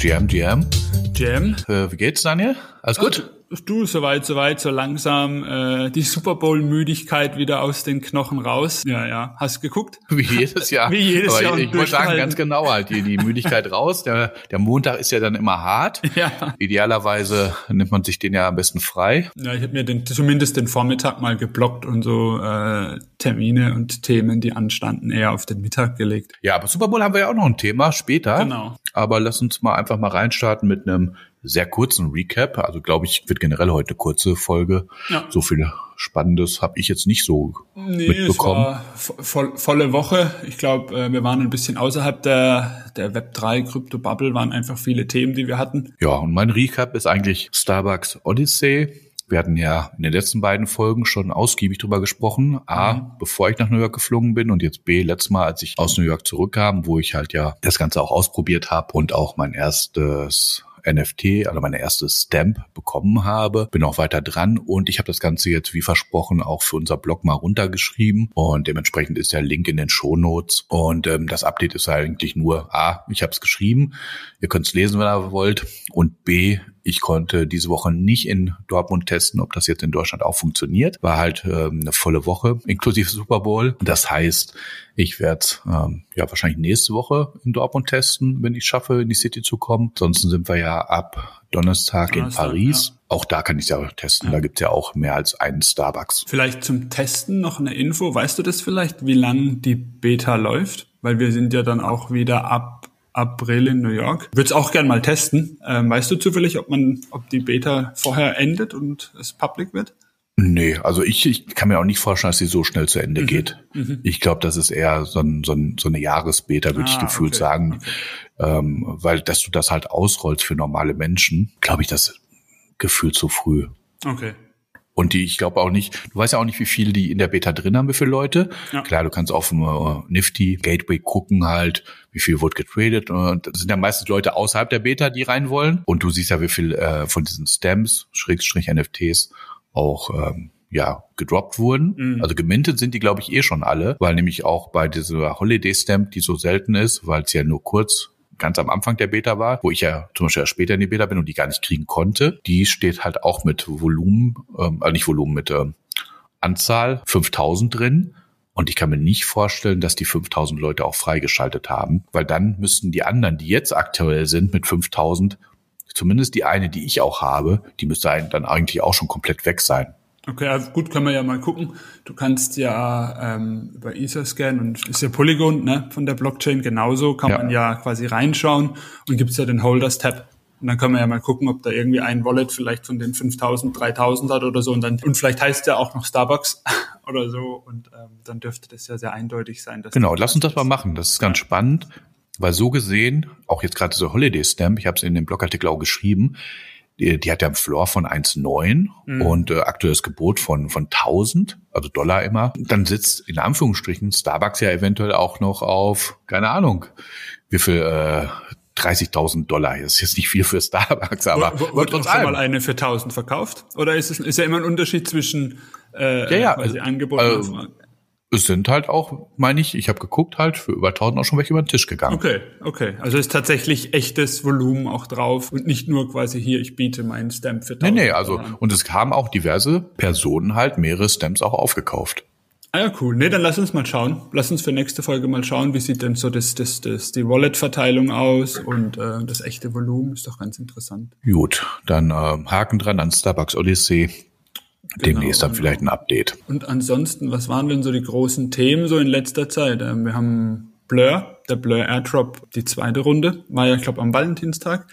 GM, GM. Jam. Äh, wie geht's, Daniel? Alles gut? Du, soweit, soweit, so langsam äh, die Super Bowl-Müdigkeit wieder aus den Knochen raus. Ja, ja. Hast geguckt? Wie jedes Jahr. Wie jedes Aber Jahr Ich, ich muss sagen, ganz genau halt, die, die Müdigkeit raus. Der, der Montag ist ja dann immer hart. Ja. Idealerweise nimmt man sich den ja am besten frei. Ja, ich habe mir den, zumindest den Vormittag mal geblockt und so äh, Termine und Themen, die anstanden, eher auf den Mittag gelegt. Ja, aber Super Bowl haben wir ja auch noch ein Thema später. Genau. Aber lass uns mal einfach mal reinstarten mit einem sehr kurzen Recap. Also glaube ich, wird generell heute eine kurze Folge. Ja. So viel Spannendes habe ich jetzt nicht so Nee, mitbekommen. es war vo- voll, volle Woche. Ich glaube, äh, wir waren ein bisschen außerhalb der, der Web3 Krypto Bubble, waren einfach viele Themen, die wir hatten. Ja, und mein Recap ist eigentlich Starbucks Odyssey. Wir hatten ja in den letzten beiden Folgen schon ausgiebig drüber gesprochen. A, bevor ich nach New York geflogen bin und jetzt B, letztes Mal, als ich aus New York zurückkam, wo ich halt ja das Ganze auch ausprobiert habe und auch mein erstes NFT, also meine erste Stamp bekommen habe. Bin auch weiter dran und ich habe das Ganze jetzt wie versprochen auch für unser Blog mal runtergeschrieben und dementsprechend ist der Link in den Shownotes und ähm, das Update ist eigentlich nur A, ich habe es geschrieben, ihr könnt es lesen, wenn ihr wollt und B, ich konnte diese Woche nicht in Dortmund testen, ob das jetzt in Deutschland auch funktioniert. War halt ähm, eine volle Woche, inklusive Super Bowl. Das heißt, ich werde ähm, ja wahrscheinlich nächste Woche in Dortmund testen, wenn ich schaffe, in die City zu kommen. Ansonsten sind wir ja ab Donnerstag, in Donnerstag, Paris. Auch da kann ich ja testen. Da gibt's ja auch mehr als einen Starbucks. Vielleicht zum Testen noch eine Info. Weißt du das vielleicht, wie lang die Beta läuft? Weil wir sind ja dann auch wieder ab April in New York. Würde es auch gern mal testen. Ähm, weißt du zufällig, ob man, ob die Beta vorher endet und es public wird? Nee, also ich, ich kann mir auch nicht vorstellen, dass sie so schnell zu Ende geht. Ich glaube, das ist eher so, ein, so, ein, so eine Jahresbeta, würde ich Ah, gefühlt okay, sagen. Ähm, weil, dass du das halt ausrollst für normale Menschen, glaube ich, das gefühlt zu früh. Okay. Und die, ich glaube auch nicht, du weißt ja auch nicht, wie viel die in der Beta drin haben, wie viele Leute. Ja. Klar, du kannst auf dem äh, Nifty Gateway gucken halt, wie viel wird getradet. Und das sind ja meistens Leute außerhalb der Beta, die rein wollen. Und du siehst ja, wie viel äh, von diesen Stamps, Schrägstrich NFTs, auch ähm, ja gedroppt wurden. Mhm. Also gemintet sind die, glaube ich, eh schon alle, weil nämlich auch bei dieser Holiday Stamp, die so selten ist, weil es ja nur kurz ganz am Anfang der Beta war, wo ich ja zum Beispiel erst später in die Beta bin und die gar nicht kriegen konnte, die steht halt auch mit Volumen, ähm, also nicht Volumen, mit ähm, Anzahl 5000 drin. Und ich kann mir nicht vorstellen, dass die 5000 Leute auch freigeschaltet haben, weil dann müssten die anderen, die jetzt aktuell sind mit 5000, zumindest die eine, die ich auch habe, die müsste dann eigentlich auch schon komplett weg sein. Okay, also gut, können wir ja mal gucken. Du kannst ja ähm, über Etherscan und ist ja Polygon ne, von der Blockchain genauso, kann Ja. man ja quasi reinschauen und gibt's ja den Holders-Tab. Und dann können wir ja mal gucken, ob da irgendwie ein Wallet vielleicht von den 5000, 3000 hat oder so. Und dann und vielleicht heißt ja auch noch Starbucks oder so. Und ähm, dann dürfte das ja sehr eindeutig sein. Genau, lass uns das mal machen. Das ist ganz spannend, weil so gesehen, auch jetzt gerade diese Holiday Stamp, ich habe es in dem Blogartikel auch geschrieben, die, die hat ja einen Floor von 1,9 und äh, aktuelles Gebot von, von 1000, also Dollar immer. Dann sitzt in Anführungsstrichen Starbucks ja eventuell auch noch auf, keine Ahnung, wie viel, äh, 30.000 Dollar. Das ist jetzt nicht viel für Starbucks, aber Wo- Wurde trotz auch schon mal allem. eine für 1000 verkauft? Oder ist es ist ja immer ein Unterschied zwischen äh, Ja, ja, quasi also, Angebot äh, und Nachfrage? Es sind halt auch, meine ich, ich habe geguckt halt, für über 1000 auch schon welche über den Tisch gegangen. Okay, okay. Also ist tatsächlich echtes Volumen auch drauf und nicht nur quasi hier, ich biete meinen Stamp für Nee, 1000 nee, also, Dollar an. und es haben auch diverse Personen halt mehrere Stamps auch aufgekauft. Ah ja, cool. Nee, dann lass uns mal schauen. Lass uns für nächste Folge mal schauen, wie sieht denn so das, das, das, die Wallet-Verteilung aus und äh, das echte Volumen. Ist doch ganz interessant. Gut, dann ähm, Haken dran an Starbucks Odyssey. Demnächst dann genau. vielleicht ein Update. Und ansonsten, was waren denn so die großen Themen so in letzter Zeit? Ähm, wir haben Blur, der Blur Airdrop, die zweite Runde, war ja, ich glaube, am Valentinstag,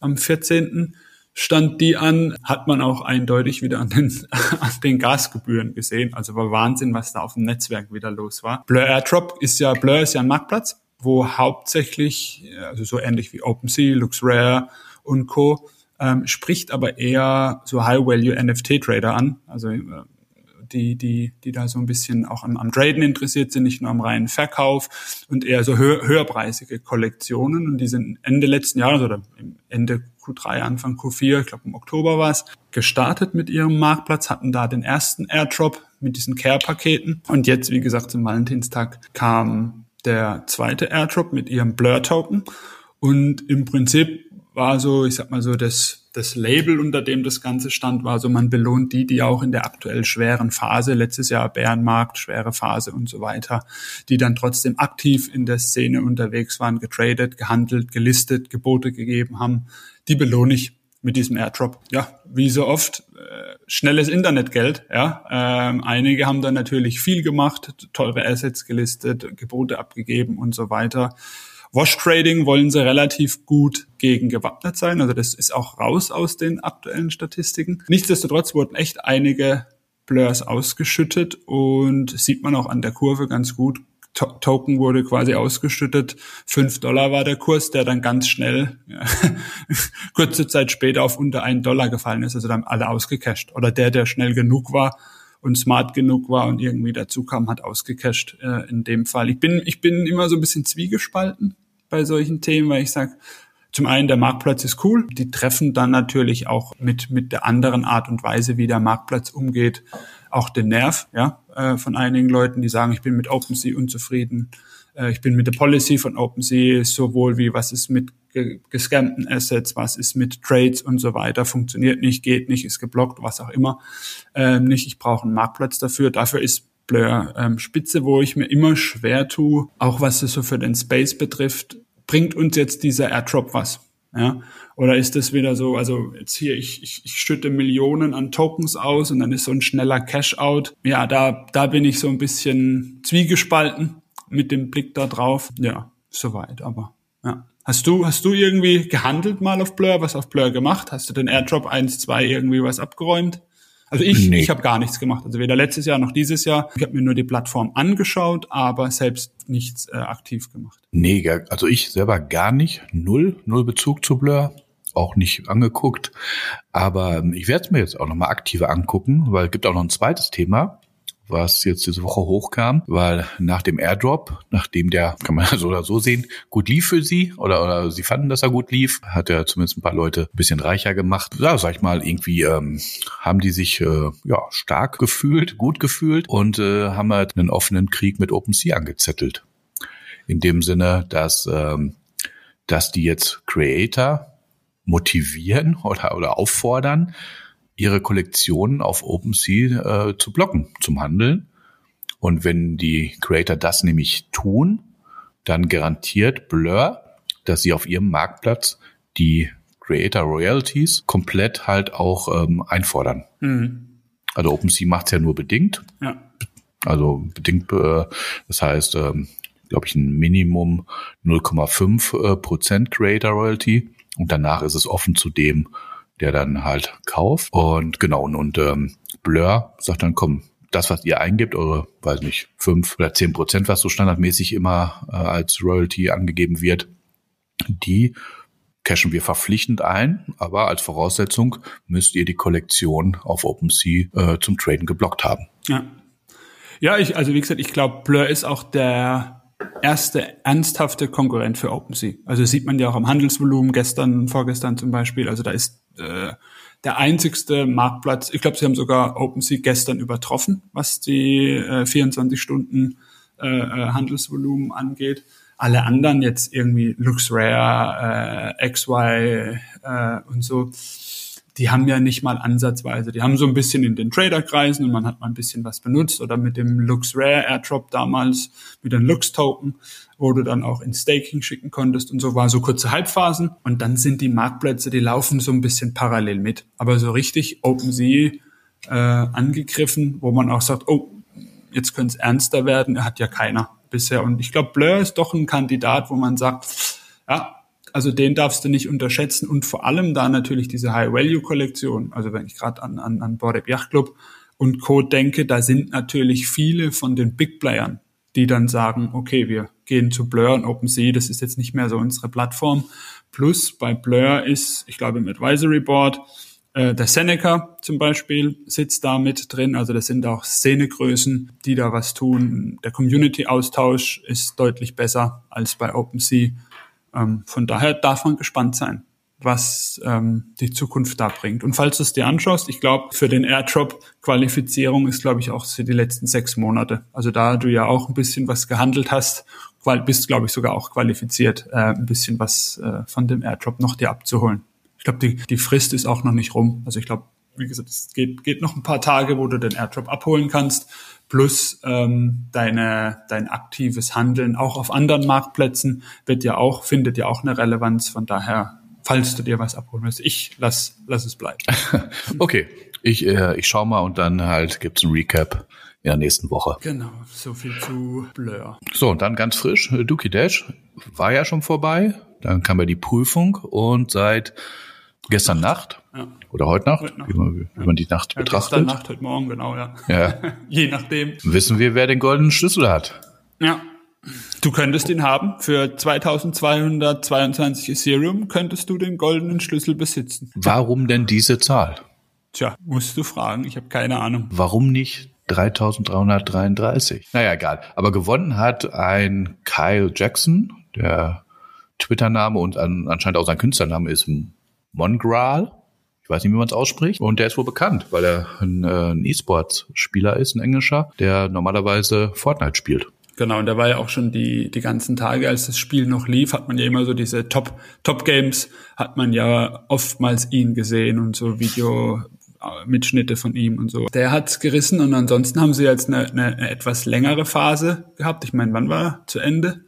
am 14. stand die an, hat man auch eindeutig wieder an den, an den Gasgebühren gesehen. Also war Wahnsinn, was da auf dem Netzwerk wieder los war. Blur Airdrop ist ja, Blur ist ja ein Marktplatz, wo hauptsächlich, also so ähnlich wie OpenSea, LuxRare und Co., ähm, spricht aber eher so High-Value-NFT-Trader an, also äh, die, die, die da so ein bisschen auch am, am Traden interessiert sind, nicht nur am reinen Verkauf und eher so höher, höherpreisige Kollektionen. Und die sind Ende letzten Jahres oder Ende Q3, Anfang Q4, ich glaube im Oktober war es, gestartet mit ihrem Marktplatz, hatten da den ersten Airdrop mit diesen Care-Paketen. Und jetzt, wie gesagt, zum Valentinstag kam der zweite Airdrop mit ihrem Blur-Token. Und im Prinzip war so, ich sag mal so, das, das Label, unter dem das Ganze stand, war so, man belohnt die, die auch in der aktuell schweren Phase, letztes Jahr Bärenmarkt, schwere Phase und so weiter, die dann trotzdem aktiv in der Szene unterwegs waren, getradet, gehandelt, gelistet, Gebote gegeben haben, die belohne ich mit diesem Airdrop. Ja, wie so oft, äh, schnelles Internetgeld. Ja, ähm, einige haben dann natürlich viel gemacht, teure Assets gelistet, Gebote abgegeben und so weiter. Wash Trading wollen sie relativ gut gegen gewappnet sein. Also das ist auch raus aus den aktuellen Statistiken. Nichtsdestotrotz wurden echt einige Blurs ausgeschüttet und sieht man auch an der Kurve ganz gut. Token wurde quasi ausgeschüttet. Fünf Dollar war der Kurs, der dann ganz schnell, ja, kurze Zeit später auf unter einen Dollar gefallen ist. Also dann alle ausgecasht. Oder der, der schnell genug war und smart genug war und irgendwie dazu kam, hat ausgecasht äh, in dem Fall. Ich bin, ich bin immer so ein bisschen zwiegespalten bei solchen Themen, weil ich sage, zum einen, der Marktplatz ist cool. Die treffen dann natürlich auch mit, mit der anderen Art und Weise, wie der Marktplatz umgeht, auch den Nerv, ja, äh, von einigen Leuten, die sagen, ich bin mit OpenSea unzufrieden. Äh, ich bin mit der Policy von OpenSea sowohl wie was ist mit ge gescannten Assets, was ist mit Trades und so weiter, funktioniert nicht, geht nicht, ist geblockt, was auch immer, ähm, nicht. Ich brauche einen Marktplatz dafür. Dafür ist Spitze, wo ich mir immer schwer tue, auch was es so für den Space betrifft, bringt uns jetzt dieser Airdrop was? Ja? Oder ist das wieder so, also jetzt hier, ich, ich, ich schütte Millionen an Tokens aus und dann ist so ein schneller Cash-out. Ja, da, da bin ich so ein bisschen zwiegespalten mit dem Blick da drauf. Ja, soweit, aber ja. Hast du, hast du irgendwie gehandelt mal auf Blur, was auf Blur gemacht? Hast du den Airdrop 1, 2 irgendwie was abgeräumt? Also ich, nee. ich habe gar nichts gemacht. Also weder letztes Jahr noch dieses Jahr. Ich habe mir nur die Plattform angeschaut, aber selbst nichts äh, aktiv gemacht. Nee, also ich selber gar nicht. Null, null Bezug zu Blur. Auch nicht angeguckt. Aber ähm, ich werde es mir jetzt auch nochmal aktiver angucken, weil es gibt auch noch ein zweites Thema was jetzt diese Woche hochkam, weil nach dem Airdrop, nachdem der, kann man so oder so sehen, gut lief für sie oder, oder sie fanden, dass er gut lief, hat er zumindest ein paar Leute ein bisschen reicher gemacht. Ja, sag ich mal, irgendwie ähm, haben die sich äh, ja stark gefühlt, gut gefühlt und äh, haben halt einen offenen Krieg mit OpenSea angezettelt. In dem Sinne, dass, ähm, dass die jetzt Creator motivieren oder, oder auffordern, ihre Kollektionen auf OpenSea äh, zu blocken, zum Handeln. Und wenn die Creator das nämlich tun, dann garantiert Blur, dass sie auf ihrem Marktplatz die Creator Royalties komplett halt auch ähm, einfordern. Mhm. Also OpenSea macht es ja nur bedingt. Ja. Also bedingt, äh, das heißt, ähm, glaube ich, ein Minimum 0,5 äh, Prozent Creator Royalty. Und danach ist es offen zu dem, der dann halt kauft. Und genau, und ähm, Blur sagt dann, komm, das, was ihr eingibt, eure, weiß nicht, fünf oder zehn Prozent, was so standardmäßig immer äh, als Royalty angegeben wird, die cashen wir verpflichtend ein, aber als Voraussetzung müsst ihr die Kollektion auf OpenSea äh, zum Traden geblockt haben. Ja. Ja, ich, also wie gesagt, ich glaube, Blur ist auch der erste ernsthafte Konkurrent für OpenSea. Also sieht man ja auch am Handelsvolumen gestern, vorgestern zum Beispiel. Also da ist äh, der einzigste Marktplatz. Ich glaube, sie haben sogar OpenSea gestern übertroffen, was die äh, 24 Stunden äh, äh, Handelsvolumen angeht. Alle anderen jetzt irgendwie LuxRare, äh, XY äh, und so die haben ja nicht mal ansatzweise. Die haben so ein bisschen in den Traderkreisen und man hat mal ein bisschen was benutzt oder mit dem Lux Rare Airdrop damals mit den Lux Token, wo du dann auch in Staking schicken konntest und so war so kurze Halbphasen und dann sind die Marktplätze, die laufen so ein bisschen parallel mit. Aber so richtig OpenSea äh, angegriffen, wo man auch sagt, oh, jetzt könnte es ernster werden, hat ja keiner bisher. Und ich glaube, Blur ist doch ein Kandidat, wo man sagt, ja, also den darfst du nicht unterschätzen und vor allem da natürlich diese High-Value-Kollektion. Also wenn ich gerade an, an, an Board Ape Yacht Club und Co. denke, da sind natürlich viele von den Big Playern, die dann sagen, okay, wir gehen zu Blur und OpenSea, das ist jetzt nicht mehr so unsere Plattform. Plus bei Blur ist, ich glaube im Advisory Board, äh, der Seneca zum Beispiel sitzt da mit drin. Also das sind auch Szenegrößen, die da was tun. Der Community-Austausch ist deutlich besser als bei OpenSea. Ähm, von daher darf man gespannt sein, was ähm, die Zukunft da bringt. Und falls du es dir anschaust, ich glaube, für den Airdrop-Qualifizierung ist, glaube ich, auch für die letzten sechs Monate. Also da du ja auch ein bisschen was gehandelt hast, bist, glaube ich, sogar auch qualifiziert, äh, ein bisschen was äh, von dem Airdrop noch dir abzuholen. Ich glaube, die, die Frist ist auch noch nicht rum. Also ich glaube, wie gesagt, es geht, geht noch ein paar Tage, wo du den Airdrop abholen kannst, plus ähm, deine, dein aktives Handeln auch auf anderen Marktplätzen wird ja auch, findet ja auch eine Relevanz. Von daher, falls du dir was abholen willst, ich lass, lass es bleiben. okay, ich, äh, ich schau mal und dann halt gibt's ein Recap in der nächsten Woche. Genau, so viel zu Blur. So, und dann ganz frisch, Dookie Dash war ja schon vorbei. Dann kam ja die Prüfung und seit gestern Nacht ja. oder heute Nacht, heute Nacht. Wie, man, wie man die Nacht ja, betrachtet. Nacht, heute Morgen, genau, ja. ja. Je nachdem. Wissen wir, wer den goldenen Schlüssel hat. Ja. Du könntest ihn haben. Für 2222 Ethereum könntest du den goldenen Schlüssel besitzen. Warum denn diese Zahl? Tja, musst du fragen. Ich habe keine Ahnung. Warum nicht 3333? Naja, egal. Aber gewonnen hat ein Kyle Jackson, der Twitter-Name und anscheinend auch sein Künstlername ist Mongral. Ich weiß nicht, wie man es ausspricht. Und der ist wohl bekannt, weil er ein, äh, ein E-Sports-Spieler ist, ein englischer, der normalerweise Fortnite spielt. Genau, und da war ja auch schon die, die ganzen Tage, als das Spiel noch lief, hat man ja immer so diese Top, Top Games, hat man ja oftmals ihn gesehen und so Video, Mitschnitte von ihm und so. Der hat's gerissen und ansonsten haben sie jetzt eine, eine etwas längere Phase gehabt. Ich meine, wann war zu Ende?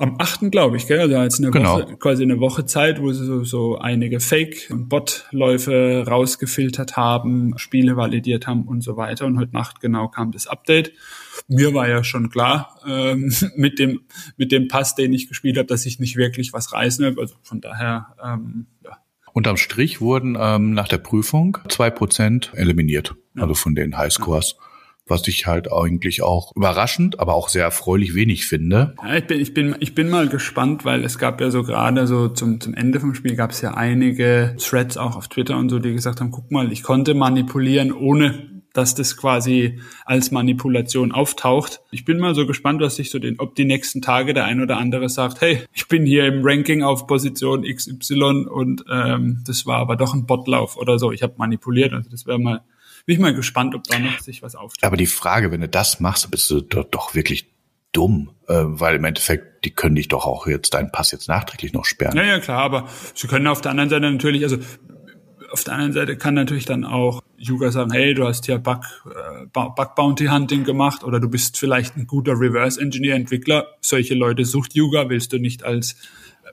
Am 8. glaube ich, gell? Also jetzt eine genau. Woche, quasi eine Woche Zeit, wo sie so, so einige Fake- und Bot-Läufe rausgefiltert haben, Spiele validiert haben und so weiter. Und heute Nacht genau kam das Update. Mir war ja schon klar, ähm, mit dem mit dem Pass, den ich gespielt habe, dass ich nicht wirklich was reißen habe. Also von daher, ähm, ja. Unterm Strich wurden ähm, nach der Prüfung zwei Prozent eliminiert, ja. also von den Highscores. Ja was ich halt eigentlich auch überraschend, aber auch sehr erfreulich wenig finde. Ja, ich bin, ich bin, ich bin mal gespannt, weil es gab ja so gerade so zum, zum Ende vom Spiel gab es ja einige Threads auch auf Twitter und so, die gesagt haben, guck mal, ich konnte manipulieren, ohne dass das quasi als Manipulation auftaucht. Ich bin mal so gespannt, was sich so den, ob die nächsten Tage der ein oder andere sagt, hey, ich bin hier im Ranking auf Position XY und ähm, das war aber doch ein Botlauf oder so. Ich habe manipuliert. Also das wäre mal bin ich mal gespannt, ob da noch sich was auftut. Aber die Frage, wenn du das machst, bist du doch, doch wirklich dumm, äh, weil im Endeffekt, die können dich doch auch jetzt deinen Pass jetzt nachträglich noch sperren. Ja, ja, klar, aber sie können auf der anderen Seite natürlich, also auf der anderen Seite kann natürlich dann auch Yuga sagen, hey, du hast hier Bug, äh, Bug Bounty Hunting gemacht oder du bist vielleicht ein guter Reverse Engineer Entwickler. Solche Leute sucht Yuga, willst du nicht als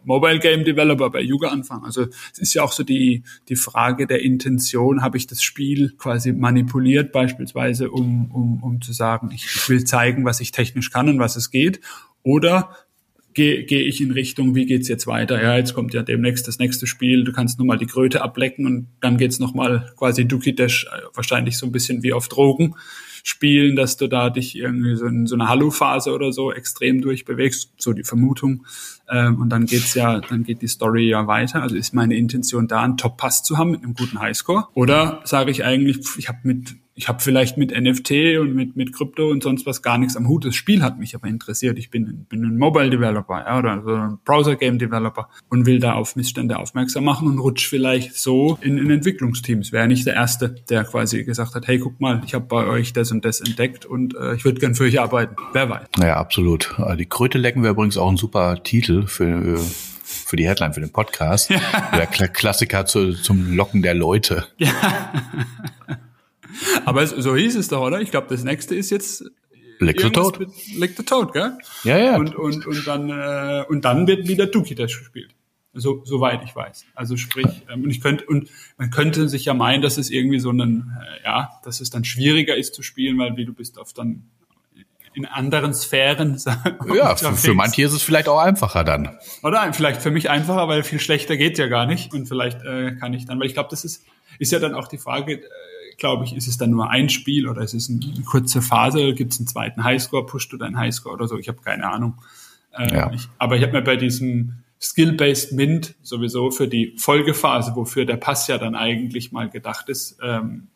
Mobile Game Developer bei Yuga anfangen. Also es ist ja auch so die, die Frage der Intention, habe ich das Spiel quasi manipuliert, beispielsweise, um, um, um zu sagen, ich, will zeigen, was ich technisch kann und was es geht. Oder gehe geh ich in Richtung, wie geht's jetzt weiter? Ja, jetzt kommt ja demnächst das nächste Spiel, du kannst nur mal die Kröte ablecken und dann geht's noch mal quasi Duki Dash, äh, wahrscheinlich so ein bisschen wie auf Drogen spielen, dass du da dich irgendwie so in so einer Hallo-Phase oder so extrem durchbewegst, so die Vermutung. Ähm, und dann geht's ja, dann geht die Story ja weiter. Also ist meine Intention da, einen Top-Pass zu haben mit einem guten Highscore? Oder sage ich eigentlich, ich habe mit ich habe vielleicht mit NFT und mit, mit Krypto und sonst was gar nichts am Hut. Das Spiel hat mich aber interessiert. Ich bin, bin ein Mobile Developer ja, oder so ein Browser Game Developer und will da auf Missstände aufmerksam machen und rutsch vielleicht so in, in Entwicklungsteams. Wäre nicht der Erste, der quasi gesagt hat, hey, guck mal, ich habe bei euch das und das entdeckt und äh, ich würde gern für euch arbeiten. Wer weiß. Naja, absolut. Die Kröte lecken wäre übrigens auch ein super Titel für für die Headline für den Podcast. Ja. Der Klassiker zu, zum Locken der Leute. Ja. Aber so hieß es doch, oder? Ich glaube, das nächste ist jetzt Lick the Toad. Lick the Toad, gell? Ja, ja. Und, und, und, dann, äh, und dann wird wieder Dookie Dash gespielt. So, soweit ich weiß. Also sprich, ähm, und ich könnte, und man könnte sich ja meinen, dass es irgendwie so ein, äh, ja, dass es dann schwieriger ist zu spielen, weil wie du bist auf dann in anderen Sphären. Ja, für, für manche ist es vielleicht auch einfacher dann. Oder vielleicht für mich einfacher, weil viel schlechter geht ja gar nicht. Und vielleicht äh, kann ich dann, weil ich glaube, das ist, ist ja dann auch die Frage, äh, glaube ich, ist es dann nur ein Spiel oder ist es eine kurze Phase? Gibt es einen zweiten Highscore? Pusht du deinen Highscore oder so? Ich habe keine Ahnung. Äh, ja. ich, aber ich habe mir bei diesem Skill-Based Mint sowieso für die Folgephase, wofür der Pass ja dann eigentlich mal gedacht ist, ähm,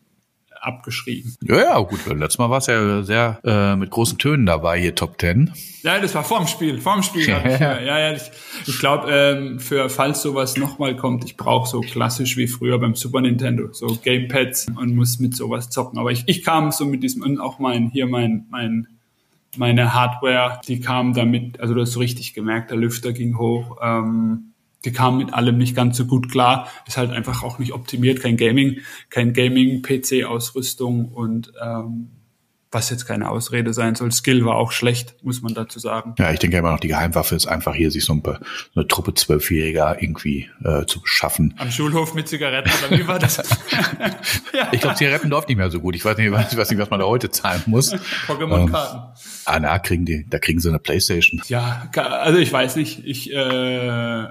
abgeschrieben. Ja, ja, gut. Letztes Mal war es ja sehr äh, mit großen Tönen dabei, hier Top Ten. Ja, das war vorm Spiel. Vorm Spiel. ja, ich, ja, ja, ich, ich glaube, ähm, für falls sowas nochmal kommt, ich brauche so klassisch wie früher beim Super Nintendo, so Gamepads und muss mit sowas zocken. Aber ich, ich kam so mit diesem und auch mein hier mein mein meine Hardware, die kam damit, also du hast so richtig gemerkt, der Lüfter ging hoch. Ähm, die kam mit allem nicht ganz so gut klar. Ist halt einfach auch nicht optimiert, kein Gaming, kein Gaming-PC-Ausrüstung und ähm, was jetzt keine Ausrede sein soll. Skill war auch schlecht, muss man dazu sagen. Ja, ich denke immer noch, die Geheimwaffe ist einfach hier, sich so, ein, so eine Truppe Zwölfjähriger irgendwie äh, zu beschaffen. Am Schulhof mit Zigaretten, oder wie war das? ja. Ich glaube, Zigaretten läuft nicht mehr so gut. Ich weiß nicht, ich weiß nicht was man da heute zahlen muss. Pokémon-Karten. Ähm, ah, na, kriegen die, da kriegen sie eine Playstation. Ja, also ich weiß nicht. Ich äh,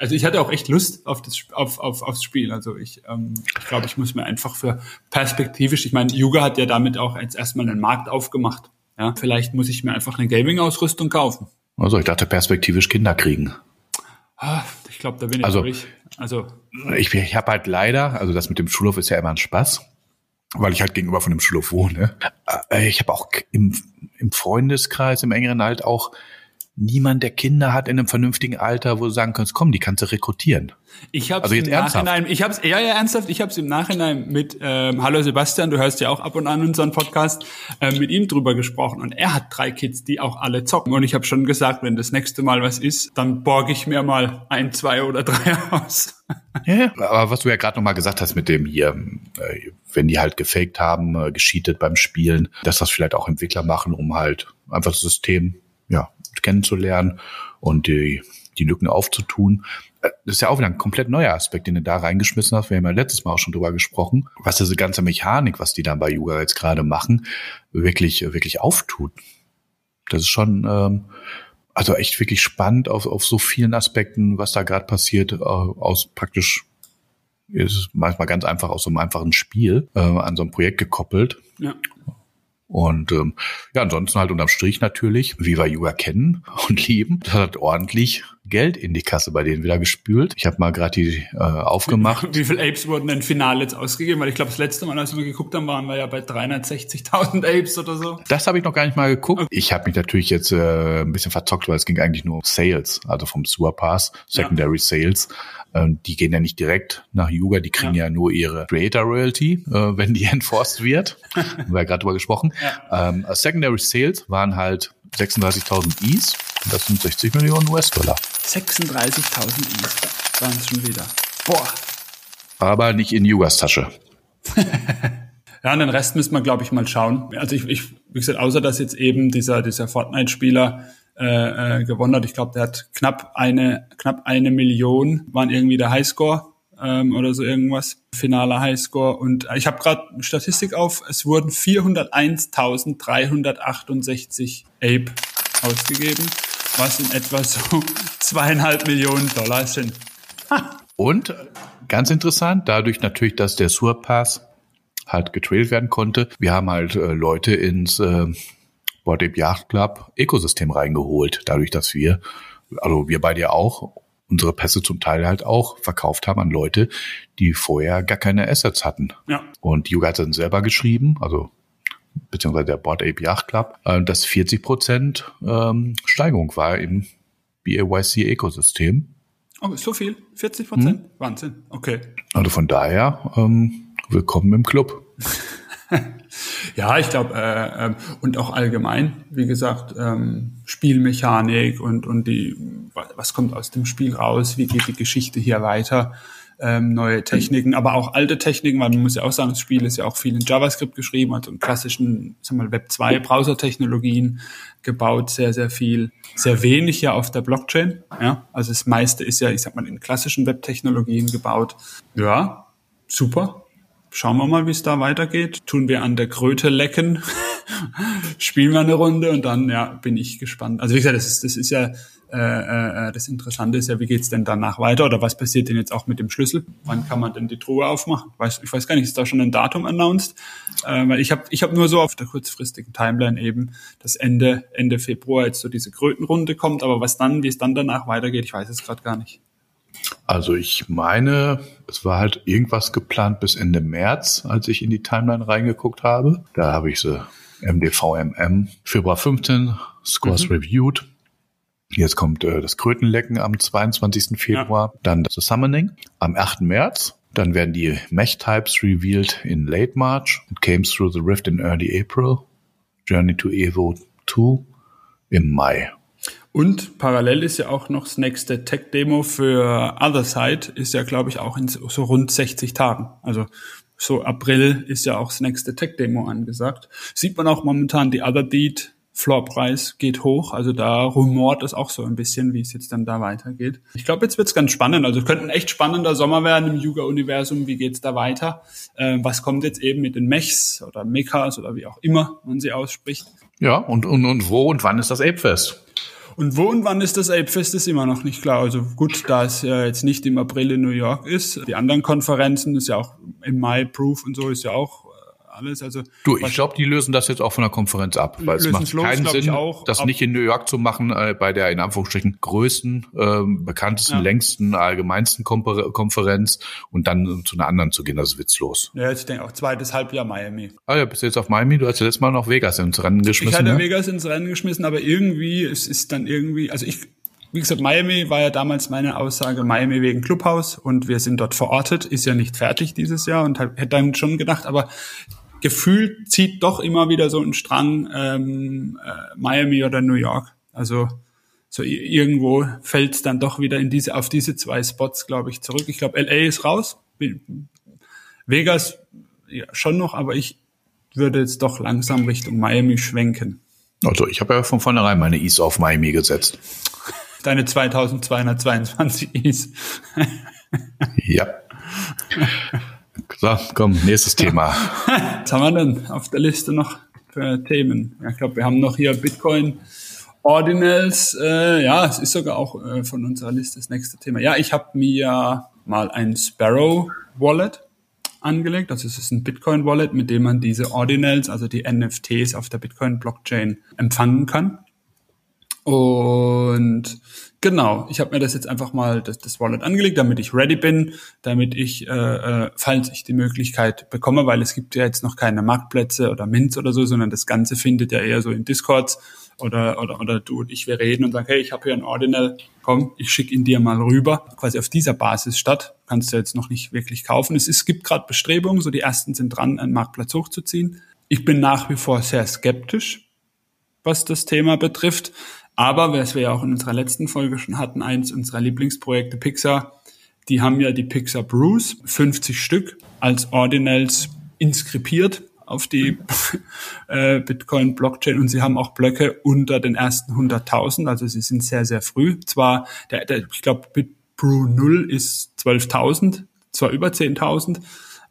also ich hatte auch echt Lust auf das auf, auf, aufs Spiel. Also ich, ähm, ich glaube, ich muss mir einfach für perspektivisch, ich meine, Yuga hat ja damit auch jetzt erstmal einen Markt aufgemacht. Ja, vielleicht muss ich mir einfach eine Gaming-Ausrüstung kaufen. Also ich dachte perspektivisch Kinder kriegen. Ah, ich glaube, da bin ich also, durch. Also ich, ich habe halt leider, also das mit dem Schulhof ist ja immer ein Spaß, weil ich halt gegenüber von dem Schulhof wohne. Äh, ich habe auch im, im Freundeskreis, im engeren halt auch niemand, der Kinder hat in einem vernünftigen Alter, wo du sagen kannst, komm, die kannst du rekrutieren. Ich habe also im ernsthaft? Nachhinein, ich habe ja ja ernsthaft, ich habe es im Nachhinein mit ähm, Hallo Sebastian, du hörst ja auch ab und an unseren Podcast, äh, mit ihm drüber gesprochen und er hat drei Kids, die auch alle zocken und ich habe schon gesagt, wenn das nächste Mal was ist, dann borge ich mir mal ein, zwei oder drei aus. Ja, aber was du ja gerade nochmal gesagt hast mit dem hier, äh, wenn die halt gefaked haben, äh, gescheatet beim Spielen, dass das vielleicht auch Entwickler machen, um halt einfach das System ja, kennenzulernen und die, die Lücken aufzutun. Das ist ja auch wieder ein komplett neuer Aspekt, den du da reingeschmissen hast. Wir haben ja letztes Mal auch schon drüber gesprochen, was diese ganze Mechanik, was die da bei Yuga jetzt gerade machen, wirklich, wirklich auftut. Das ist schon, ähm, also echt wirklich spannend auf, auf so vielen Aspekten, was da gerade passiert, äh, aus praktisch ist manchmal ganz einfach aus so einem einfachen Spiel äh, an so ein Projekt gekoppelt. Ja. Und ähm, ja, ansonsten halt unterm Strich natürlich, wie wir Yuga kennen und lieben, das hat ordentlich Geld in die Kasse bei denen wieder gespült. Ich habe mal gerade die äh, aufgemacht. Wie, wie viel Apes wurden denn final jetzt ausgegeben? Weil ich glaube, das letzte Mal, als wir geguckt haben, waren wir ja bei 360.000 Apes oder so. Das habe ich noch gar nicht mal geguckt. Okay. Ich habe mich natürlich jetzt äh, ein bisschen verzockt, weil es ging eigentlich nur um Sales, also vom Sewer Pass, Secondary ja. Sales. Ähm, die gehen ja nicht direkt nach Yuga, die kriegen ja, ja nur ihre Creator Royalty, äh, wenn die enforced wird. haben wir ja gerade drüber gesprochen. Ja. Ähm, Secondary Sales waren halt 36.000 E's. Das sind 60 Millionen US-Dollar. 36.000 E's waren es schon wieder. Boah. Aber nicht in Yugas Tasche. ja, und den Rest müssen wir, glaube ich, mal schauen. Also ich, ich, wie gesagt, außer dass jetzt eben dieser, dieser Fortnite-Spieler äh, äh, gewonnen hat. Ich glaube, der hat knapp eine, knapp eine Million, waren irgendwie der Highscore ähm, oder so irgendwas, finaler Highscore. Und ich habe gerade Statistik auf, es wurden 401.368 Ape ausgegeben, was in etwa so zweieinhalb Millionen Dollar sind. Und ganz interessant, dadurch natürlich, dass der Surpass halt getrailt werden konnte, wir haben halt äh, Leute ins äh, Board Ape Yacht Club Ökosystem reingeholt, dadurch, dass wir, also wir beide ja auch, unsere Pässe zum Teil halt auch verkauft haben an Leute, die vorher gar keine Assets hatten. Ja. Und Yuga hat dann selber geschrieben, also beziehungsweise der Board Ape Yacht Club, äh, dass 40 Prozent ähm, Steigerung war im BAYC-Ökosystem. Oh, so viel? 40 Prozent? Hm. Wahnsinn. Okay. Also von daher, ähm, willkommen im Club. Ja, ich glaube, äh, äh, und auch allgemein, wie gesagt, ähm, Spielmechanik und, und die, was kommt aus dem Spiel raus, wie geht die Geschichte hier weiter, ähm, neue Techniken, aber auch alte Techniken, weil man muss ja auch sagen, das Spiel ist ja auch viel in JavaScript geschrieben, also in klassischen, sagen wir mal, Web 2 Browser-Technologien gebaut, sehr, sehr viel, sehr wenig ja auf der Blockchain, ja, also das meiste ist ja, ich sag mal, in klassischen Web-Technologien gebaut. Ja, super, schauen wir mal, wie es da weitergeht. Tun wir an der Kröte lecken, spielen wir eine Runde und dann ja bin ich gespannt. Also wie gesagt, das ist, das ist ja äh, äh, das Interessante ist ja, wie geht's denn danach weiter oder was passiert denn jetzt auch mit dem Schlüssel? Wann kann man denn die Truhe aufmachen? Weiß, ich weiß gar nicht, ist da schon ein Datum announced? Äh, weil ich habe ich hab nur so auf der kurzfristigen Timeline eben, dass Ende Ende Februar jetzt so diese Krötenrunde kommt, aber was dann, wie es dann danach weitergeht, ich weiß es gerade gar nicht. Also ich meine, es war halt irgendwas geplant bis Ende März, als ich in die Timeline reingeguckt habe. Da habe ich sie MDVMM Februar 15 Scores mhm. reviewed. Jetzt kommt äh, das Krötenlecken am 22. Februar, ja. dann das Summoning am 8. März. Dann werden die Mech-Types revealed in late March. It came through the rift in early April. Journey to Evo 2 im Mai. Und parallel ist ja auch noch das nächste Tech-Demo für Other Side, ist ja, glaube ich, auch in so rund 60 Tagen. Also so April ist ja auch das nächste Tech-Demo angesagt. Sieht man auch momentan die Other Beat Floorpreis geht hoch. Also da rumort es auch so ein bisschen, wie es jetzt dann da weitergeht. Ich glaube, jetzt wird's ganz spannend. Also könnte ein echt spannender Sommer werden im Yuga-Universum. Wie geht's da weiter? Äh, was kommt jetzt eben mit den Mechs oder Mechas oder wie auch immer man sie ausspricht? Ja, und, und, und wo und wann ist das Apefest? Und wo und wann ist das Apefest, ist immer noch nicht klar. Also gut, da es ja jetzt nicht im April in New York ist, die anderen Konferenzen ist ja auch im Mai Proof und so ist ja auch alles. Also du, ich glaube, die lösen das jetzt auch von der Konferenz ab, weil es macht keinen Sinn, auch, das nicht in New York zu machen äh, bei der in Anführungsstrichen größten, äh, bekanntesten, ja. längsten, allgemeinsten Konfer Konferenz und dann zu einer anderen zu gehen. Das ist witzlos. Ja, ich denke auch zweites Halbjahr Miami. Ah ja, bist du jetzt auf Miami? Du hast ja letztes Mal noch Vegas ins Rennen geschmissen. Ich hatte ne? Vegas ins Rennen geschmissen, aber irgendwie es ist dann irgendwie, also ich wie gesagt, Miami war ja damals meine Aussage, Miami wegen Clubhaus und wir sind dort verortet, ist ja nicht fertig dieses Jahr und hätte dann schon gedacht, aber gefühlt zieht doch immer wieder so ein Strang ähm, äh, Miami oder New York. Also so irgendwo fällt es dann doch wieder in diese auf diese zwei Spots, glaube ich, zurück. Ich glaube, LA ist raus, Vegas ja, schon noch, aber ich würde jetzt doch langsam Richtung Miami schwenken. Also ich habe ja von vornherein meine Ease auf Miami gesetzt. Deine 2222 Ease. ja. So, komm, nächstes Thema. Was haben wir denn auf der Liste noch für Themen? Ich glaube, wir haben noch hier Bitcoin Ordinals. Äh, ja, es ist sogar auch äh, von unserer Liste das nächste Thema. Ja, ich habe mir mal ein Sparrow Wallet angelegt. Also es ist ein Bitcoin Wallet, mit dem man diese Ordinals, also die NFTs auf der Bitcoin Blockchain empfangen kann. Und Genau, ich habe mir das jetzt einfach mal das, das Wallet angelegt, damit ich ready bin, damit ich, äh, äh, falls ich die Möglichkeit bekomme, weil es gibt ja jetzt noch keine Marktplätze oder Mints oder so, sondern das Ganze findet ja eher so in Discords oder, oder, oder du und ich, wir reden und sagen, hey, ich habe hier ein Ordinal, komm, ich schicke ihn dir mal rüber. Quasi auf dieser Basis statt, kannst du jetzt noch nicht wirklich kaufen. Es, es gibt gerade Bestrebungen, so die ersten sind dran, einen Marktplatz hochzuziehen. Ich bin nach wie vor sehr skeptisch, was das Thema betrifft. Aber, was wir ja auch in unserer letzten Folge schon hatten, eins unserer Lieblingsprojekte Pixar, die haben ja die Pixar Brews, 50 Stück, als Ordinals inskribiert auf die äh, Bitcoin-Blockchain und sie haben auch Blöcke unter den ersten 100.000, also sie sind sehr, sehr früh. Zwar, der, der, ich glaube, BitBrew 0 ist 12.000, zwar über 10.000,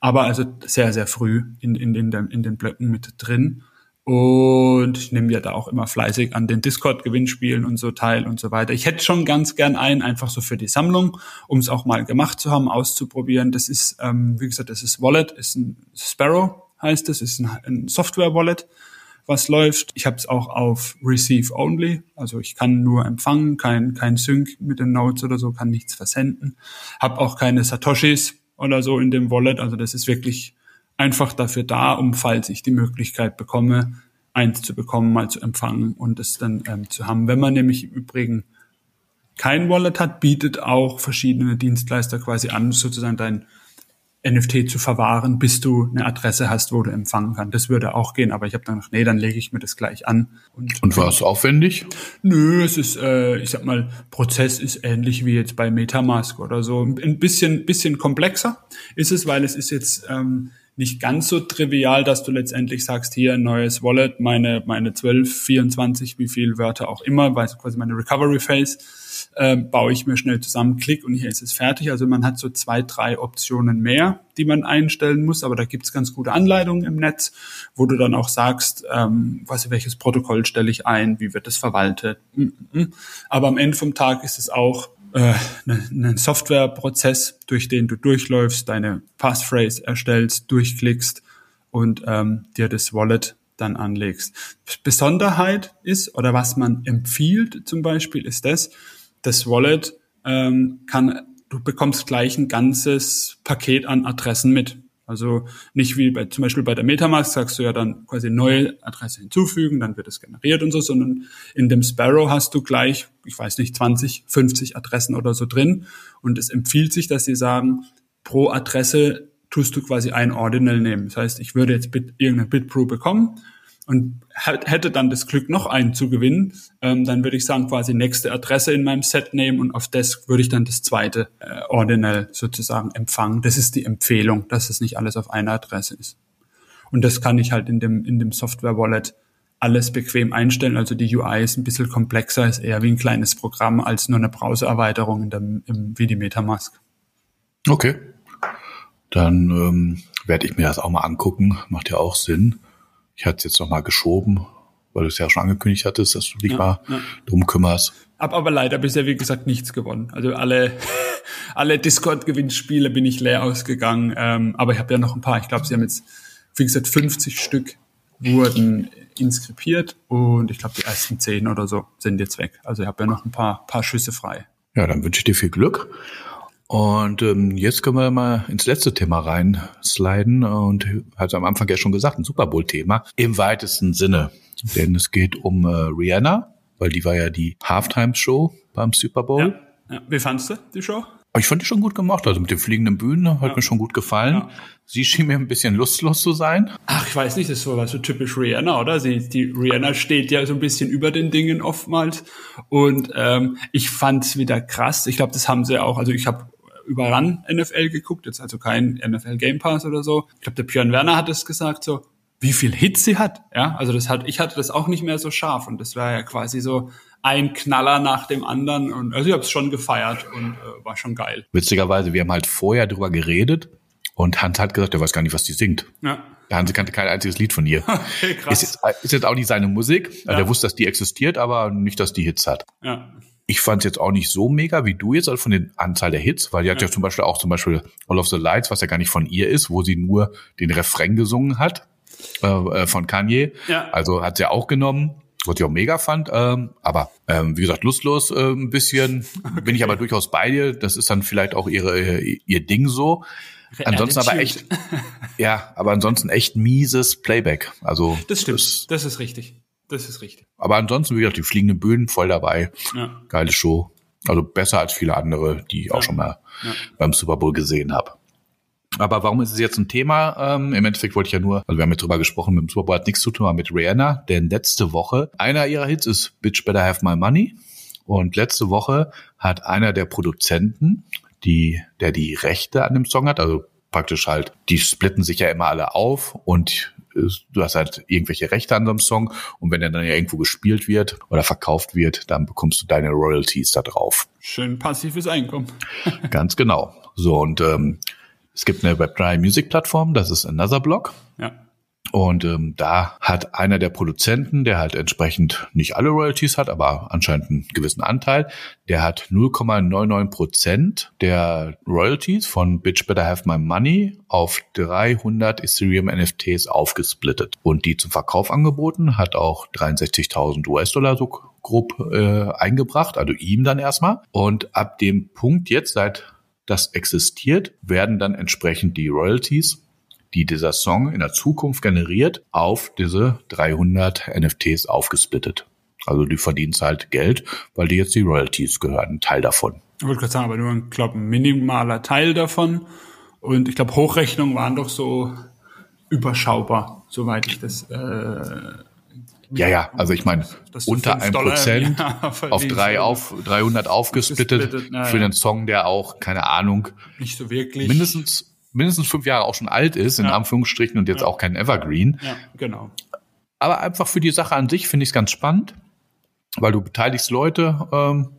aber also sehr, sehr früh in, in, in, den, in den Blöcken mit drin. Und ich nehme ja da auch immer fleißig an den Discord-Gewinnspielen und so teil und so weiter. Ich hätte schon ganz gern einen, einfach so für die Sammlung, um es auch mal gemacht zu haben, auszuprobieren. Das ist, ähm, wie gesagt, das ist Wallet, ist ein Sparrow, heißt es, ist ein, ein Software-Wallet, was läuft. Ich habe es auch auf Receive Only, also ich kann nur empfangen, kein, kein Sync mit den Notes oder so, kann nichts versenden. Habe auch keine Satoshis oder so in dem Wallet, also das ist wirklich einfach dafür da, um falls ich die Möglichkeit bekomme, eins zu bekommen, mal zu empfangen und es dann ähm, zu haben. Wenn man nämlich im Übrigen kein Wallet hat, bietet auch verschiedene Dienstleister quasi an, sozusagen dein NFT zu verwahren, bis du eine Adresse hast, wo du empfangen kannst. Das würde auch gehen, aber ich habe dann gedacht, nee, dann lege ich mir das gleich an. Und, und war es aufwendig? Nö, es ist, äh, ich sag mal, Prozess ist ähnlich wie jetzt bei MetaMask oder so. Ein bisschen, bisschen komplexer ist es, weil es ist jetzt ähm, nicht ganz so trivial, dass du letztendlich sagst, hier ein neues Wallet, meine, meine 12, 24, wie viel Wörter auch immer, weil quasi meine Recovery Phase, äh, baue ich mir schnell zusammen, klick und hier ist es fertig. Also man hat so zwei, drei Optionen mehr, die man einstellen muss, aber da gibt's ganz gute Anleitungen im Netz, wo du dann auch sagst, ähm, was, welches Protokoll stelle ich ein, wie wird das verwaltet. Mm, mm, mm. Aber am Ende vom Tag ist es auch äh, einen ne Softwareprozess, durch den du durchläufst, deine Passphrase erstellst, durchklickst und ähm, dir das Wallet dann anlegst. Besonderheit ist oder was man empfiehlt zum Beispiel ist das, das Wallet ähm, kann, du bekommst gleich ein ganzes Paket an Adressen mit. Also nicht wie bei, zum Beispiel bei der Metamask sagst du ja dann quasi neue Adresse hinzufügen, dann wird es generiert und so, sondern in dem Sparrow hast du gleich, ich weiß nicht, 20, 50 Adressen oder so drin. Und es empfiehlt sich, dass sie sagen, pro Adresse tust du quasi ein Ordinal nehmen. Das heißt, ich würde jetzt Bit, irgendeine Bitbrew bekommen und hätte dann das Glück, noch einen zu gewinnen, ähm, dann würde ich sagen, quasi nächste Adresse in meinem Set nehmen und auf das würde ich dann das zweite äh, Ordinal sozusagen empfangen. Das ist die Empfehlung, dass es nicht alles auf einer Adresse ist. Und das kann ich halt in dem, in dem Software-Wallet alles bequem einstellen. Also die UI ist ein bisschen komplexer, ist eher wie ein kleines Programm als nur eine Browser-Erweiterung in dem, im, wie die Metamask. Okay. Dann ähm, werde ich mir das auch mal angucken. Macht ja auch Sinn. Ich hatte es jetzt noch mal geschoben, weil du es ja schon angekündigt hattest, dass du dich ja, mal ja. drum kümmerst. Hab aber leider bisher, wie gesagt, nichts gewonnen. Also alle, alle Discord-Gewinnspiele bin ich leer ausgegangen. Ähm, aber ich habe ja noch ein paar. Ich glaube, sie haben jetzt, wie gesagt, 50 Stück wurden inskribiert und ich glaube, die ersten 10 oder so sind jetzt weg. Also ich habe ja noch ein paar, paar Schüsse frei. Ja, dann wünsche ich dir viel Glück. Und ähm, jetzt können wir mal ins letzte Thema reinsliden und hat am Anfang ja schon gesagt, ein Super Bowl-Thema im weitesten Sinne. Denn es geht um äh, Rihanna, weil die war ja die Halftime-Show beim Super Bowl. Ja, ja. Wie fandst du die Show? Ich fand die schon gut gemacht. Also mit den fliegenden Bühnen hat ja. mir schon gut gefallen. Ja. Sie schien mir ein bisschen lustlos zu sein. Ach, ich weiß nicht, das war so typisch Rihanna, oder? Sie, die Rihanna steht ja so ein bisschen über den Dingen oftmals. Und ähm, ich fand's wieder krass. Ich glaube, das haben sie auch. Also ich habe über RAN NFL geguckt, jetzt also kein NFL Game Pass oder so. Ich glaube, der Björn Werner hat es gesagt, so, wie viel Hits sie hat. Ja, also das hat, ich hatte das auch nicht mehr so scharf und das war ja quasi so ein Knaller nach dem anderen und also ich habe es schon gefeiert und äh, war schon geil. Witzigerweise, wir haben halt vorher drüber geredet und Hans hat gesagt, er weiß gar nicht, was die singt. Ja. Der Hans kannte kein einziges Lied von ihr. Okay, krass. Ist, jetzt, ist jetzt auch nicht seine Musik. Ja. Der wusste, dass die existiert, aber nicht, dass die Hits hat. Ja. Ich fand es jetzt auch nicht so mega wie du jetzt, also von den Anzahl der Hits, weil die hat ja zum Beispiel auch zum Beispiel All of the Lights, was ja gar nicht von ihr ist, wo sie nur den Refrain gesungen hat äh, äh von Kanye. Ja. Also hat sie auch genommen was ich auch mega fand. Ähm, aber ähm, wie gesagt, lustlos äh, ein bisschen. Okay. Bin ich aber durchaus bei dir. Das ist dann vielleicht auch ihre ihr Ding so. Ansonsten aber echt, ja, aber ansonsten echt mieses Playback. Also das stimmt. Das, das ist richtig. Das ist richtig. Aber ansonsten, wie gesagt, die fliegenden Bühnen voll dabei. Ja. Geile Show. Also besser als viele andere, die ich ja. auch schon mal ja. beim Super Bowl gesehen habe. Aber warum ist es jetzt ein Thema? Ähm, Im Endeffekt wollte ich ja nur, also wir haben jetzt drüber gesprochen, mit dem Super Bowl hat nichts zu tun, aber mit Rihanna, denn letzte Woche, einer ihrer Hits ist Bitch Better Have My Money. Und letzte Woche hat einer der Produzenten, die, der die Rechte an dem Song hat, also praktisch halt, die splitten sich ja immer alle auf und du hast halt irgendwelche Rechte an so einem Song und wenn er dann ja irgendwo gespielt wird oder verkauft wird, dann bekommst du deine Royalties da drauf. Schön passives Einkommen. Ganz genau. So und ähm, es gibt eine Web3 Music Plattform, das ist Another Block. Ja. Und ähm, da hat einer der Produzenten, der halt entsprechend nicht alle Royalties hat, aber anscheinend einen gewissen Anteil, der hat 0,99 Prozent der Royalties von Bitch Better Have My Money auf 300 Ethereum NFTs aufgesplittet und die zum Verkauf angeboten, hat auch 63.000 US-Dollar so grob äh, eingebracht, also ihm dann erstmal. Und ab dem Punkt jetzt, seit das existiert, werden dann entsprechend die Royalties die dieser Song in der Zukunft generiert, auf diese 300 NFTs aufgesplittet. Also die verdienst halt Geld, weil die jetzt die Royalties gehören, ein Teil davon. Ich wollte gerade sagen, aber nur ein, glaube ein minimaler Teil davon. Und ich glaube, Hochrechnungen waren doch so überschaubar, soweit ich das äh, ja, ja, also ich meine, unter ein Prozent auf drei auf 300 aufgesplittet ja, für einen Song, der auch, keine Ahnung, nicht so wirklich mindestens mindestens fünf Jahre auch schon alt ist, in ja. Anführungsstrichen, und jetzt ja. auch kein Evergreen. Ja, genau. Aber einfach für die Sache an sich finde ich es ganz spannend, weil du beteiligst Leute, ähm,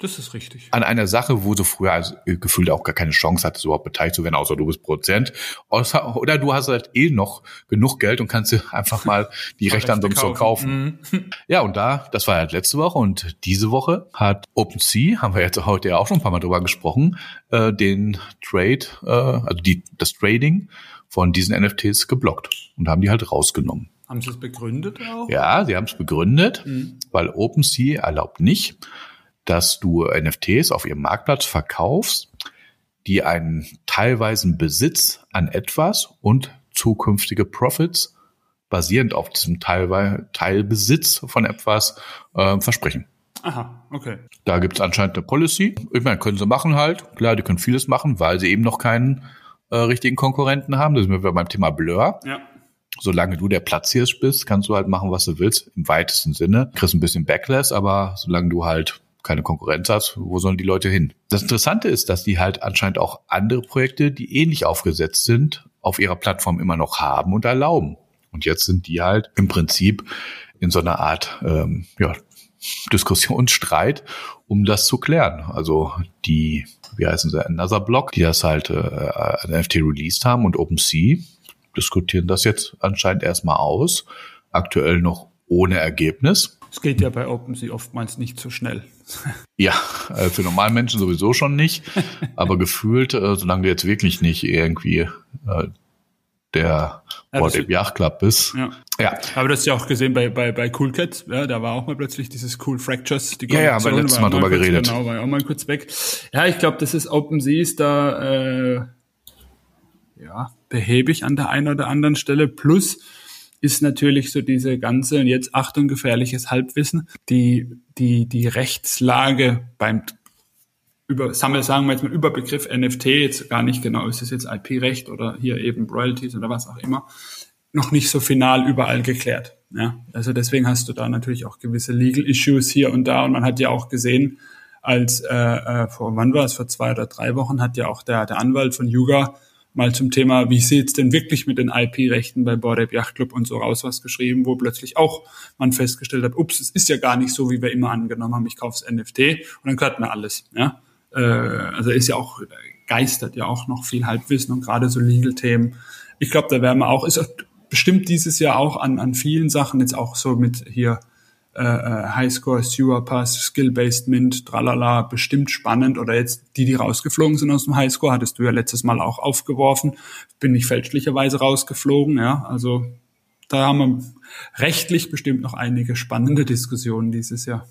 das ist richtig. An einer Sache, wo du früher also gefühlt auch gar keine Chance hattest, überhaupt beteiligt zu werden, außer du bist Prozent. Oder du hast halt eh noch genug Geld und kannst dir einfach mal die Rechte an so einem Song kaufen. Mhm. Ja, und da, das war halt letzte Woche und diese Woche hat OpenSea, haben wir jetzt heute ja auch schon ein paar Mal drüber gesprochen, äh, den Trade, äh, also die, das Trading von diesen NFTs geblockt und haben die halt rausgenommen. Haben sie es begründet auch? Ja, sie haben es begründet, mhm. weil OpenSea erlaubt nicht, dass du NFTs auf ihrem Marktplatz verkaufst, die einen teilweisen Besitz an etwas und zukünftige Profits basierend auf diesem Teil, Teilbesitz von etwas äh, versprechen. Aha, okay. Da gibt es anscheinend eine Policy. Ich meine, können sie machen halt. Klar, die können vieles machen, weil sie eben noch keinen äh, richtigen Konkurrenten haben. Das sind wir beim Thema Blur. Ja. solange du der Platzhirsch bist, kannst du halt machen, was du willst, im weitesten Sinne. Kriegst ein bisschen Backlash, aber solange du halt keine Konkurrenz hast, wo sollen die Leute hin? Das Interessante ist, dass die halt anscheinend auch andere Projekte, die ähnlich aufgesetzt sind, auf ihrer Plattform immer noch haben und erlauben. Und jetzt sind die halt im Prinzip in so einer Art ähm, ja, Diskussionsstreit, um das zu klären. Also die, wie heißen sie, Another Block, die das halt äh, NFT released haben und OpenSea diskutieren das jetzt anscheinend erstmal aus. Aktuell noch ohne Ergebnis. Es geht ja bei OpenSea oftmals nicht so schnell. ja, äh, für normalen Menschen sowieso schon nicht. Aber gefühlt, äh, solange du jetzt wirklich nicht irgendwie äh, der ja, Board Ape Yacht Club bist. Ja. ja. Aber das hast ja auch gesehen bei, bei, bei Cool Cat, ja, da war auch mal plötzlich dieses Cool Fractures. Die ja, ja, haben wir letztes Mal drüber geredet. Genau, war auch mal kurz weg. Ja, ich glaube, das ist OpenSea ist da äh, ja, behäbig an der einen oder anderen Stelle. Plus ist natürlich so diese ganze, und jetzt Achtung, gefährliches Halbwissen, die, die, die Rechtslage beim über, sagen wir, sagen wir jetzt mal Überbegriff NFT, jetzt gar nicht genau, ist es jetzt IP-Recht oder hier eben Royalties oder was auch immer, noch nicht so final überall geklärt. Ja, also deswegen hast du da natürlich auch gewisse Legal Issues hier und da und man hat ja auch gesehen, als äh, äh, vor wann war es vor zwei oder drei Wochen hat ja auch der der Anwalt von Yuga mal zum Thema, wie sieht's denn wirklich mit den IP-Rechten bei Bored Ape Yacht Club und so raus was geschrieben, wo plötzlich auch man festgestellt hat, ups, es ist ja gar nicht so, wie wir immer angenommen haben, ich kauf's NFT und dann gehört mir alles. Ja? Äh, also ist ja auch, geistert ja auch noch viel Halbwissen und gerade so Legal-Themen. Ich glaube, da werden wir auch, ist bestimmt dieses Jahr auch an, an vielen Sachen, jetzt auch so mit hier äh, äh, Highscore, Sewer Pass, Skill-Based Mint, tralala, bestimmt spannend. Oder jetzt die, die rausgeflogen sind aus dem Highscore, hattest du ja letztes Mal auch aufgeworfen. Bin ich fälschlicherweise rausgeflogen, ja. Also da haben wir rechtlich bestimmt noch einige spannende Diskussionen dieses Jahr.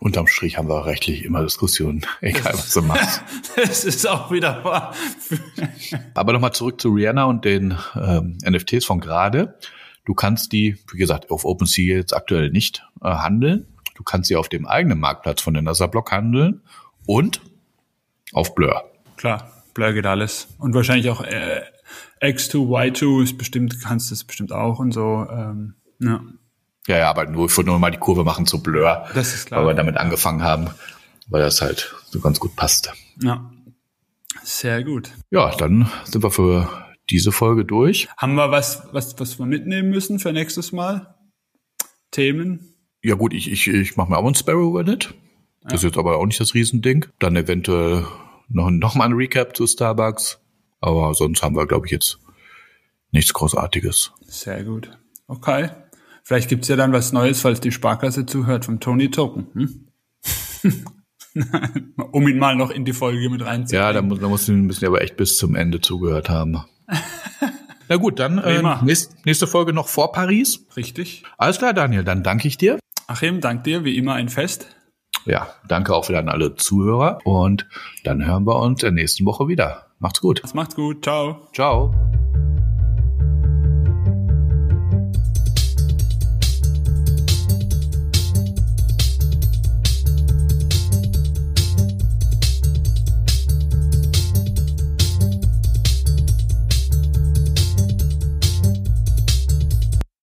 Unterm Strich haben wir rechtlich immer Diskussionen, egal was du machst. das ist auch wieder wahr. Aber nochmal zurück zu Rihanna und den ähm, NFTs von gerade. Du kannst die, wie gesagt, auf OpenSea jetzt aktuell nicht äh, handeln. Du kannst sie auf dem eigenen Marktplatz von der NASA Block handeln und auf Blur. Klar, Blur geht alles. Und wahrscheinlich auch äh, X2, Y2 ist bestimmt, kannst du es bestimmt auch und so. Ähm, ja. Ja, ja, aber nur, ich wollte nur mal die Kurve machen zu Blur. Das ist klar. Weil wir damit angefangen haben, weil das halt so ganz gut passte. Ja. Sehr gut. Ja, dann sind wir für diese Folge durch. Haben wir was, was, was wir mitnehmen müssen für nächstes Mal? Themen? Ja gut, ich, ich, ich mache mir auch ein Sparrow Reddit. Das ja. ist jetzt aber auch nicht das Riesending. Dann eventuell noch, noch mal ein Recap zu Starbucks. Aber sonst haben wir, glaube ich, jetzt nichts Großartiges. Sehr gut. Okay. Vielleicht gibt's ja dann was Neues, falls die Sparkasse zuhört, vom Tony Token. Hm? um ihn mal noch in die Folge mit reinzuziehen. Ja, da, muss, da müssen wir aber echt bis zum Ende zugehört haben. Na gut, dann äh, nächste, nächste Folge noch vor Paris. Richtig. Alles klar, Daniel, dann danke ich dir. Achim, dank dir, wie immer ein Fest. Ja, danke auch wieder an alle Zuhörer und dann hören wir uns in der nächsten Woche wieder. Macht's gut. Macht's gut. Ciao. Ciao.